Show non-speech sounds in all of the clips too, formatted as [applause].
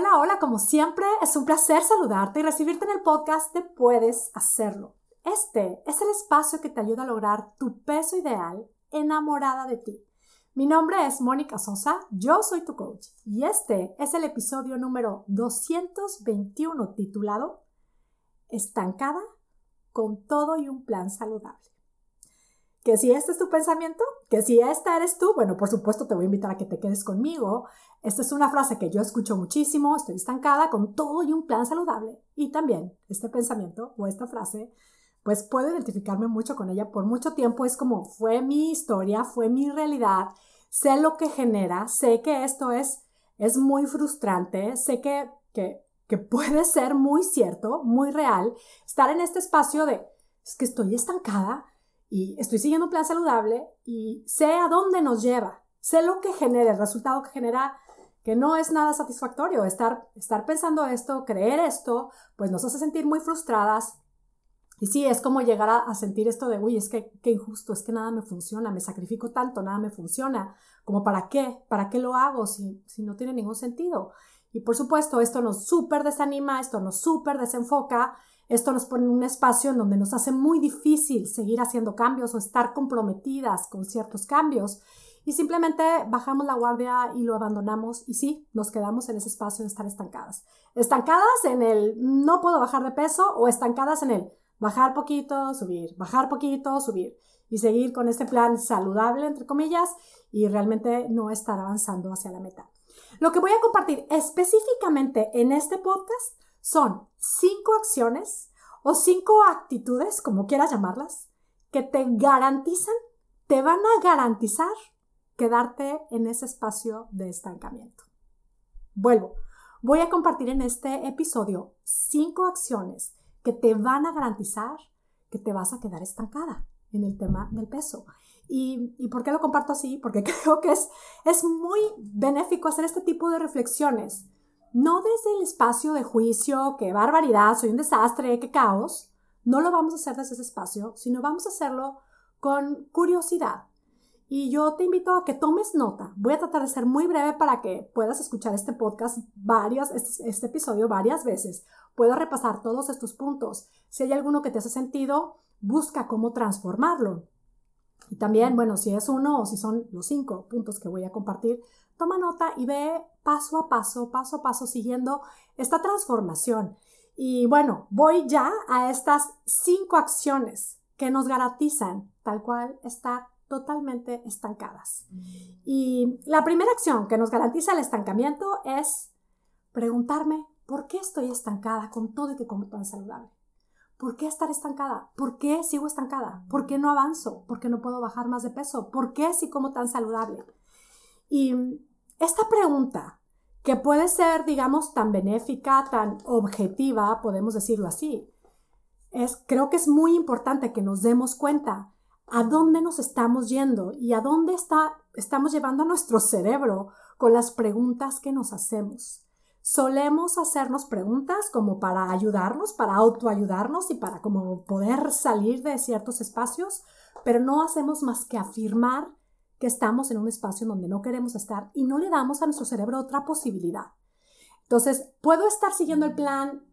Hola, hola, como siempre, es un placer saludarte y recibirte en el podcast de Puedes Hacerlo. Este es el espacio que te ayuda a lograr tu peso ideal enamorada de ti. Mi nombre es Mónica Sosa, yo soy tu coach y este es el episodio número 221 titulado Estancada con todo y un plan saludable que si este es tu pensamiento, que si esta eres tú, bueno, por supuesto te voy a invitar a que te quedes conmigo. Esta es una frase que yo escucho muchísimo, estoy estancada con todo y un plan saludable. Y también este pensamiento o esta frase, pues puedo identificarme mucho con ella por mucho tiempo. Es como fue mi historia, fue mi realidad, sé lo que genera, sé que esto es, es muy frustrante, sé que, que, que puede ser muy cierto, muy real, estar en este espacio de, es que estoy estancada y estoy siguiendo un plan saludable y sé a dónde nos lleva, sé lo que genera, el resultado que genera, que no es nada satisfactorio. Estar, estar pensando esto, creer esto, pues nos hace sentir muy frustradas. Y sí, es como llegar a, sentir esto de, uy, es que qué injusto, es que nada me funciona, me sacrifico tanto, nada me funciona, como para qué, para qué lo hago si, si no tiene ningún sentido. Y por supuesto, esto nos súper desanima, esto nos súper desenfoca esto nos pone en un espacio en donde nos hace muy difícil seguir haciendo cambios o estar comprometidas con ciertos cambios y simplemente bajamos la guardia y lo abandonamos y sí, nos quedamos en ese espacio de estar estancadas. Estancadas en el no puedo bajar de peso o estancadas en el bajar poquito, subir, bajar poquito, subir y seguir con este plan saludable, entre comillas, y realmente no estar avanzando hacia la meta. Lo que voy a compartir específicamente en este podcast son cinco acciones o cinco actitudes, como quieras llamarlas, que te garantizan, te van a garantizar quedarte en ese espacio de estancamiento. Vuelvo, voy a compartir en este episodio cinco acciones que te van a garantizar que te vas a quedar estancada en el tema del peso. ¿Y, y por qué lo comparto así? Porque [laughs] creo que es, es muy benéfico hacer este tipo de reflexiones no desde el espacio de juicio, qué barbaridad, soy un desastre, qué caos. No lo vamos a hacer desde ese espacio, sino vamos a hacerlo con curiosidad. Y yo te invito a que tomes nota. Voy a tratar de ser muy breve para que puedas escuchar este podcast varias, este, este episodio varias veces. Puedas repasar todos estos puntos. Si hay alguno que te hace sentido, busca cómo transformarlo. Y también, bueno, si es uno o si son los cinco puntos que voy a compartir, toma nota y ve paso a paso, paso a paso, siguiendo esta transformación. Y bueno, voy ya a estas cinco acciones que nos garantizan tal cual estar totalmente estancadas. Y la primera acción que nos garantiza el estancamiento es preguntarme por qué estoy estancada con todo y que como tan saludable. ¿Por qué estar estancada? ¿Por qué sigo estancada? ¿Por qué no avanzo? ¿Por qué no puedo bajar más de peso? ¿Por qué si como tan saludable? Y esta pregunta, que puede ser, digamos, tan benéfica, tan objetiva, podemos decirlo así, es, creo que es muy importante que nos demos cuenta a dónde nos estamos yendo y a dónde está, estamos llevando a nuestro cerebro con las preguntas que nos hacemos. Solemos hacernos preguntas como para ayudarnos, para autoayudarnos y para como poder salir de ciertos espacios, pero no hacemos más que afirmar que estamos en un espacio donde no queremos estar y no le damos a nuestro cerebro otra posibilidad. Entonces, puedo estar siguiendo el plan,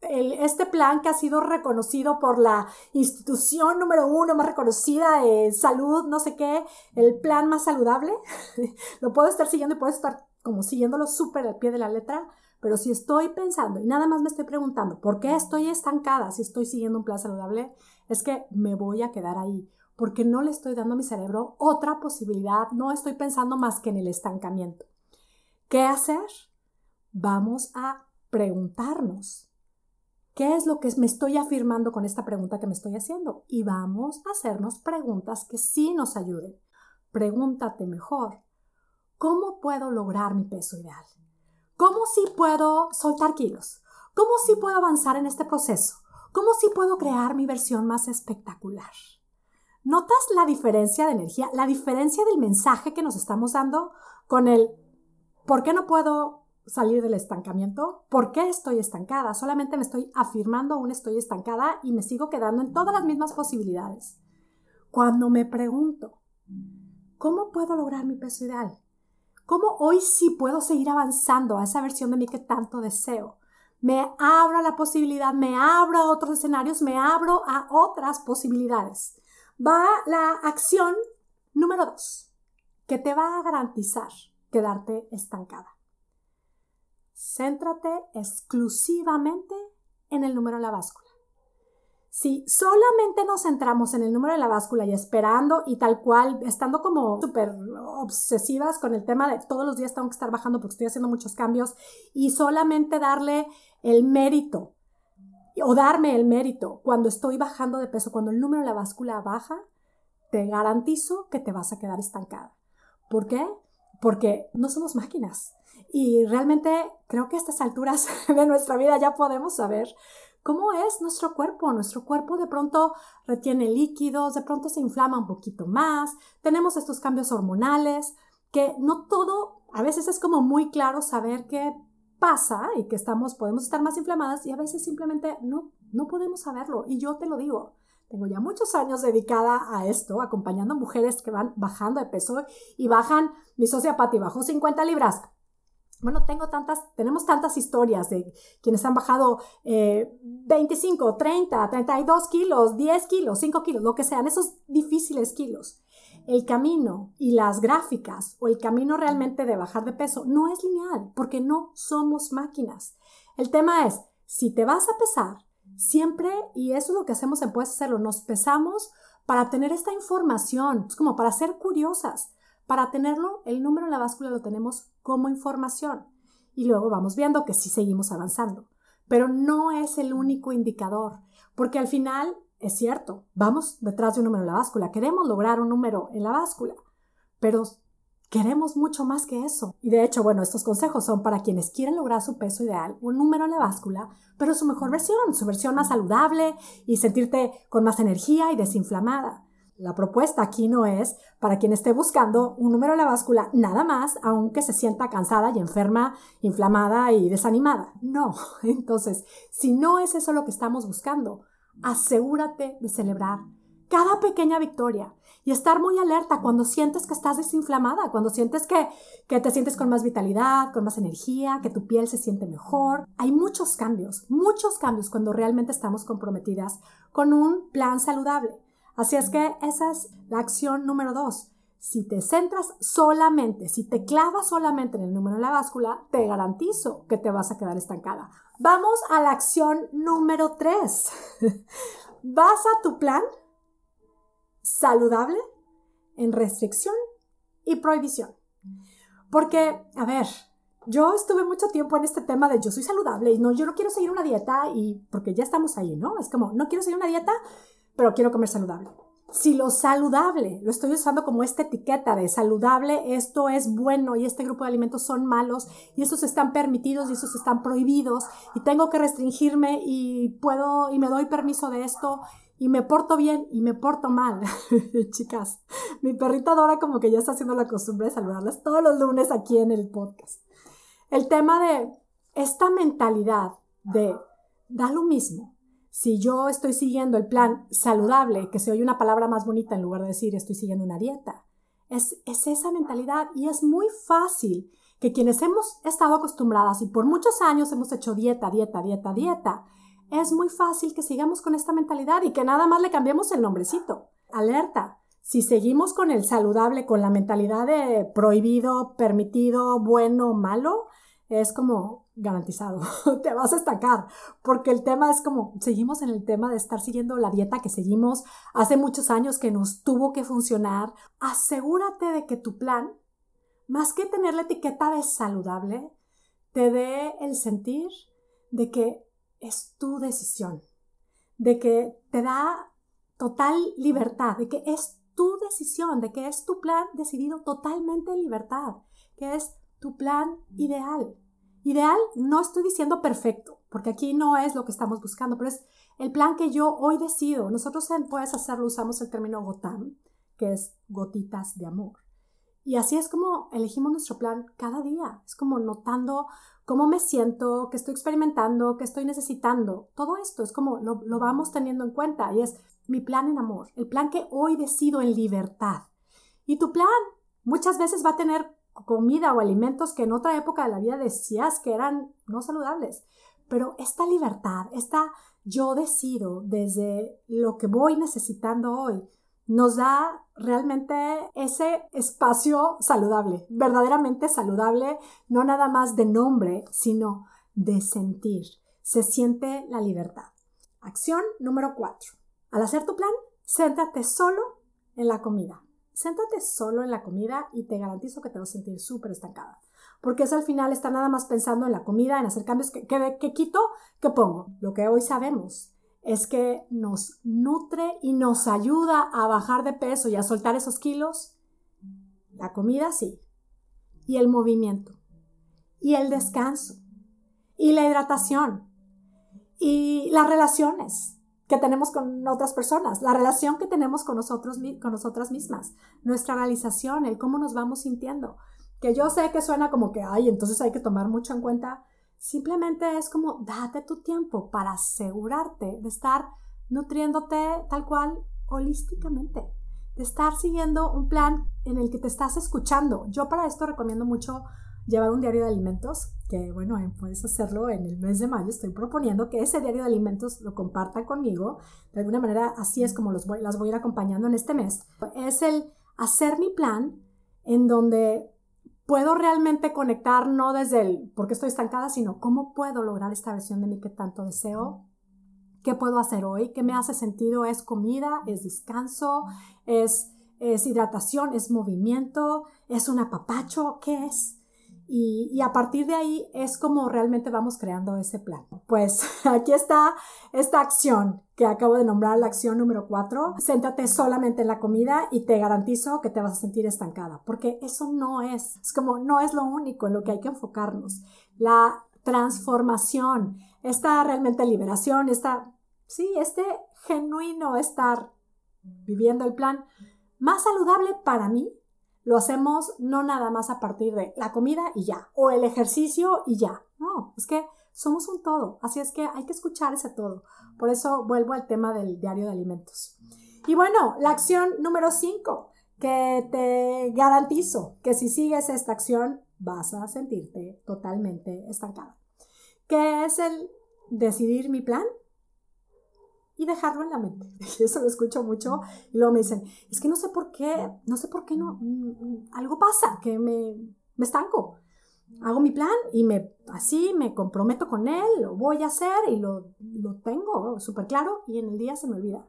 este plan que ha sido reconocido por la institución número uno más reconocida de salud, no sé qué, el plan más saludable. [laughs] lo puedo estar siguiendo y puedo estar como siguiéndolo súper al pie de la letra, pero si estoy pensando y nada más me estoy preguntando por qué estoy estancada si estoy siguiendo un plan saludable, es que me voy a quedar ahí porque no le estoy dando a mi cerebro otra posibilidad, no estoy pensando más que en el estancamiento. ¿Qué hacer? Vamos a preguntarnos. ¿Qué es lo que me estoy afirmando con esta pregunta que me estoy haciendo? Y vamos a hacernos preguntas que sí nos ayuden. Pregúntate mejor, ¿cómo puedo lograr mi peso ideal? ¿Cómo sí puedo soltar kilos? ¿Cómo sí puedo avanzar en este proceso? ¿Cómo sí puedo crear mi versión más espectacular? ¿Notas la diferencia de energía, la diferencia del mensaje que nos estamos dando con el ¿por qué no puedo salir del estancamiento? ¿Por qué estoy estancada? Solamente me estoy afirmando un estoy estancada y me sigo quedando en todas las mismas posibilidades. Cuando me pregunto, ¿cómo puedo lograr mi peso ideal? ¿Cómo hoy sí puedo seguir avanzando a esa versión de mí que tanto deseo? Me abro a la posibilidad, me abro a otros escenarios, me abro a otras posibilidades. Va la acción número dos, que te va a garantizar quedarte estancada. Céntrate exclusivamente en el número de la báscula. Si solamente nos centramos en el número de la báscula y esperando y tal cual, estando como súper obsesivas con el tema de todos los días tengo que estar bajando porque estoy haciendo muchos cambios y solamente darle el mérito o darme el mérito cuando estoy bajando de peso, cuando el número de la báscula baja, te garantizo que te vas a quedar estancada. ¿Por qué? Porque no somos máquinas. Y realmente creo que a estas alturas [laughs] de nuestra vida ya podemos saber ¿Cómo es nuestro cuerpo? Nuestro cuerpo de pronto retiene líquidos, de pronto se inflama un poquito más, tenemos estos cambios hormonales, que no todo, a veces es como muy claro saber qué pasa y que estamos, podemos estar más inflamadas y a veces simplemente no, no podemos saberlo. Y yo te lo digo, tengo ya muchos años dedicada a esto, acompañando mujeres que van bajando de peso y bajan, mi socia Patti bajó 50 libras, bueno, tengo tantas, tenemos tantas historias de quienes han bajado 25, 30, 32 kilos, 10 kilos, 5 kilos, lo que sean, esos difíciles kilos. El camino y las gráficas o el camino realmente de bajar de peso no es lineal porque no somos máquinas. El tema es, si te vas a pesar, siempre, y eso es lo que hacemos en Puedes Hacerlo, nos pesamos para tener esta información, es como para ser curiosas. Para tenerlo, el número en la báscula lo tenemos como información y luego vamos viendo que sí seguimos avanzando. Pero no es el único indicador, porque al final es cierto, vamos detrás de un número en la báscula, queremos lograr un número en la báscula, pero queremos mucho más que eso. Y de hecho, bueno, estos consejos son para quienes quieren lograr su peso ideal, un número en la báscula, pero su mejor versión, su versión más saludable y sentirte con más energía y desinflamada. La propuesta aquí no es para quien esté buscando un número de la báscula nada más, aunque se sienta cansada y enferma, inflamada y desanimada. No. [laughs] Entonces, si no es eso lo que estamos buscando, asegúrate de celebrar cada pequeña victoria y estar muy alerta cuando sientes que estás desinflamada, cuando sientes que, que te sientes con más vitalidad, con más energía, que tu piel se siente mejor. Hay muchos cambios, muchos cambios cuando realmente estamos comprometidas con un plan saludable. Así es que esa es la acción número dos. Si te centras solamente, si te clavas solamente en el número de la báscula, te garantizo que te vas a quedar estancada. Vamos a la acción número tres. [laughs] Vas a tu plan saludable en restricción y prohibición. Porque, a ver, yo estuve mucho tiempo en este tema de yo soy saludable y no, yo no quiero seguir una dieta y porque ya estamos ahí, ¿no? Es como, no quiero seguir una dieta pero quiero comer saludable. Si lo saludable lo estoy usando como esta etiqueta de saludable, esto es bueno y este grupo de alimentos son malos y estos están permitidos y estos están prohibidos y tengo que restringirme y puedo y me doy permiso de esto y me porto bien y me porto mal. [laughs] Chicas, mi perrita Dora como que ya está haciendo la costumbre de saludarlas todos los lunes aquí en el podcast. El tema de esta mentalidad de da lo mismo, si yo estoy siguiendo el plan saludable, que se oye una palabra más bonita en lugar de decir estoy siguiendo una dieta, es, es esa mentalidad y es muy fácil que quienes hemos estado acostumbradas y por muchos años hemos hecho dieta, dieta, dieta, dieta, es muy fácil que sigamos con esta mentalidad y que nada más le cambiemos el nombrecito. Alerta, si seguimos con el saludable, con la mentalidad de prohibido, permitido, bueno, malo, es como garantizado, [laughs] te vas a estancar, porque el tema es como, seguimos en el tema de estar siguiendo la dieta que seguimos hace muchos años que nos tuvo que funcionar. Asegúrate de que tu plan, más que tener la etiqueta de saludable, te dé el sentir de que es tu decisión, de que te da total libertad, de que es tu decisión, de que es tu plan decidido totalmente en libertad, que es tu plan ideal. Ideal, no estoy diciendo perfecto, porque aquí no es lo que estamos buscando, pero es el plan que yo hoy decido. Nosotros en Puedes Hacerlo usamos el término gotam, que es gotitas de amor. Y así es como elegimos nuestro plan cada día. Es como notando cómo me siento, qué estoy experimentando, qué estoy necesitando. Todo esto es como lo, lo vamos teniendo en cuenta y es mi plan en amor, el plan que hoy decido en libertad. Y tu plan muchas veces va a tener comida o alimentos que en otra época de la vida decías que eran no saludables. Pero esta libertad, esta yo decido desde lo que voy necesitando hoy, nos da realmente ese espacio saludable, verdaderamente saludable, no nada más de nombre, sino de sentir. Se siente la libertad. Acción número cuatro. Al hacer tu plan, céntrate solo en la comida. Céntrate solo en la comida y te garantizo que te vas a sentir súper estancada. Porque es al final está nada más pensando en la comida, en hacer cambios. ¿Qué, qué quito? ¿Qué pongo? Lo que hoy sabemos es que nos nutre y nos ayuda a bajar de peso y a soltar esos kilos. La comida sí. Y el movimiento. Y el descanso. Y la hidratación. Y las relaciones que tenemos con otras personas, la relación que tenemos con nosotros, con nosotras mismas, nuestra realización, el cómo nos vamos sintiendo. Que yo sé que suena como que, ay, entonces hay que tomar mucho en cuenta. Simplemente es como, date tu tiempo para asegurarte de estar nutriéndote tal cual holísticamente, de estar siguiendo un plan en el que te estás escuchando. Yo para esto recomiendo mucho llevar un diario de alimentos, que bueno, puedes hacerlo en el mes de mayo. Estoy proponiendo que ese diario de alimentos lo compartan conmigo. De alguna manera, así es como los voy, las voy a ir acompañando en este mes. Es el hacer mi plan en donde puedo realmente conectar no desde el por qué estoy estancada, sino cómo puedo lograr esta versión de mí que tanto deseo. ¿Qué puedo hacer hoy? ¿Qué me hace sentido? ¿Es comida? ¿Es descanso? ¿Es, es hidratación? ¿Es movimiento? ¿Es un apapacho? ¿Qué es? Y, a partir de ahí es como realmente vamos creando ese plan. Pues [laughs] aquí está esta acción que acabo de nombrar, la acción número cuatro. Céntrate solamente en la comida y te garantizo que te vas a sentir estancada, porque eso no es, es como no es lo único en lo que hay que enfocarnos. La transformación, esta realmente liberación, esta, sí, este genuino estar viviendo el plan más saludable para mí lo hacemos no nada más a partir de la comida y ya, o el ejercicio y ya. No, es que somos un todo, así es que hay que escuchar ese todo. Por eso vuelvo al tema del diario de alimentos. Y bueno, la acción número 5, que te garantizo que si sigues esta acción vas a sentirte totalmente estancada, que es el decidir mi plan y dejarlo en la mente. [laughs] Eso lo escucho mucho y luego me dicen, es que no sé por qué, no sé por qué no, mm, algo pasa, que me, me estanco. Hago mi plan y me, así me comprometo con él, lo voy a hacer y lo, lo tengo súper claro y en el día se me olvida.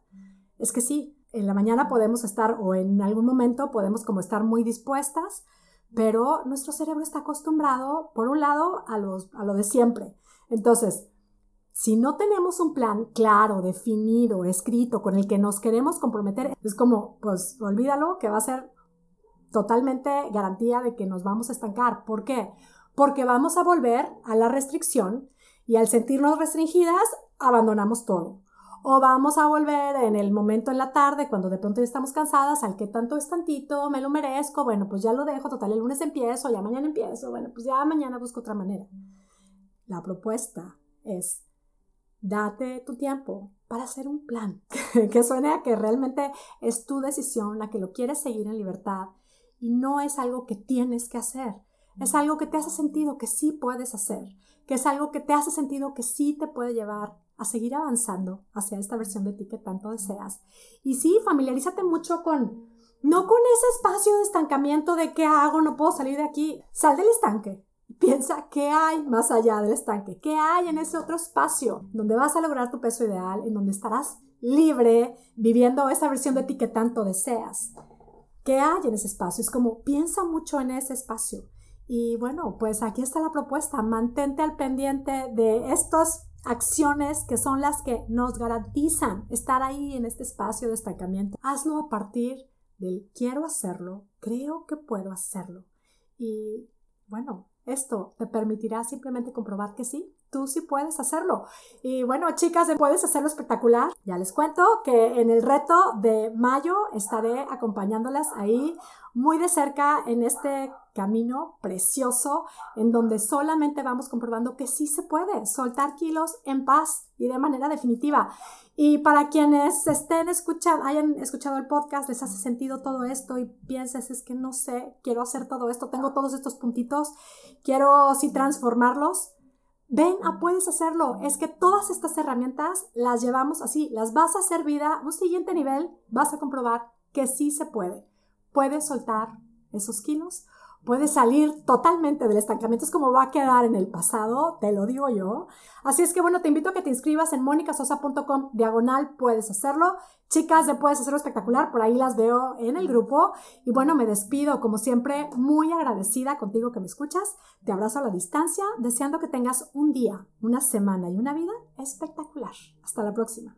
Es que sí, en la mañana podemos estar o en algún momento podemos como estar muy dispuestas, pero nuestro cerebro está acostumbrado, por un lado, a, los, a lo de siempre. Entonces, si no tenemos un plan claro, definido, escrito, con el que nos queremos comprometer, es como, pues olvídalo, que va a ser totalmente garantía de que nos vamos a estancar. ¿Por qué? Porque vamos a volver a la restricción y al sentirnos restringidas, abandonamos todo. O vamos a volver en el momento en la tarde, cuando de pronto ya estamos cansadas, al que tanto es tantito, me lo merezco, bueno, pues ya lo dejo, total, el lunes empiezo, ya mañana empiezo, bueno, pues ya mañana busco otra manera. La propuesta es date tu tiempo para hacer un plan [laughs] que suene a que realmente es tu decisión, la que lo quieres seguir en libertad y no es algo que tienes que hacer. Es algo que te hace sentido que sí puedes hacer, que es algo que te hace sentido que sí te puede llevar a seguir avanzando hacia esta versión de ti que tanto deseas. Y sí, familiarízate mucho con, no con ese espacio de estancamiento de qué hago, no puedo salir de aquí. Sal del estanque, Piensa qué hay más allá del estanque, qué hay en ese otro espacio donde vas a lograr tu peso ideal, en donde estarás libre viviendo esa versión de ti que tanto deseas. ¿Qué hay en ese espacio? Es como piensa mucho en ese espacio. Y bueno, pues aquí está la propuesta. Mantente al pendiente de estas acciones que son las que nos garantizan estar ahí en este espacio de estancamiento. Hazlo a partir del quiero hacerlo, creo que puedo hacerlo. Y bueno, esto te permitirá simplemente comprobar que sí, tú sí puedes hacerlo. Y bueno, chicas, puedes hacerlo espectacular. Ya les cuento que en el reto de mayo estaré acompañándolas ahí muy de cerca en este camino precioso en donde solamente vamos comprobando que sí se puede soltar kilos en paz y de manera definitiva. Y para quienes estén escuchando, hayan escuchado el podcast, les hace sentido todo esto y pienses, es que no sé, quiero hacer todo esto, tengo todos estos puntitos, quiero sí transformarlos. Ven, a puedes hacerlo. Es que todas estas herramientas las llevamos así, las vas a hacer vida, un siguiente nivel, vas a comprobar que sí se puede. Puedes soltar esos kilos, puedes salir totalmente del estancamiento. Es como va a quedar en el pasado, te lo digo yo. Así es que bueno, te invito a que te inscribas en monicasosa.com diagonal, puedes hacerlo. Chicas de Puedes Hacerlo Espectacular, por ahí las veo en el grupo. Y bueno, me despido, como siempre, muy agradecida contigo que me escuchas. Te abrazo a la distancia, deseando que tengas un día, una semana y una vida espectacular. Hasta la próxima.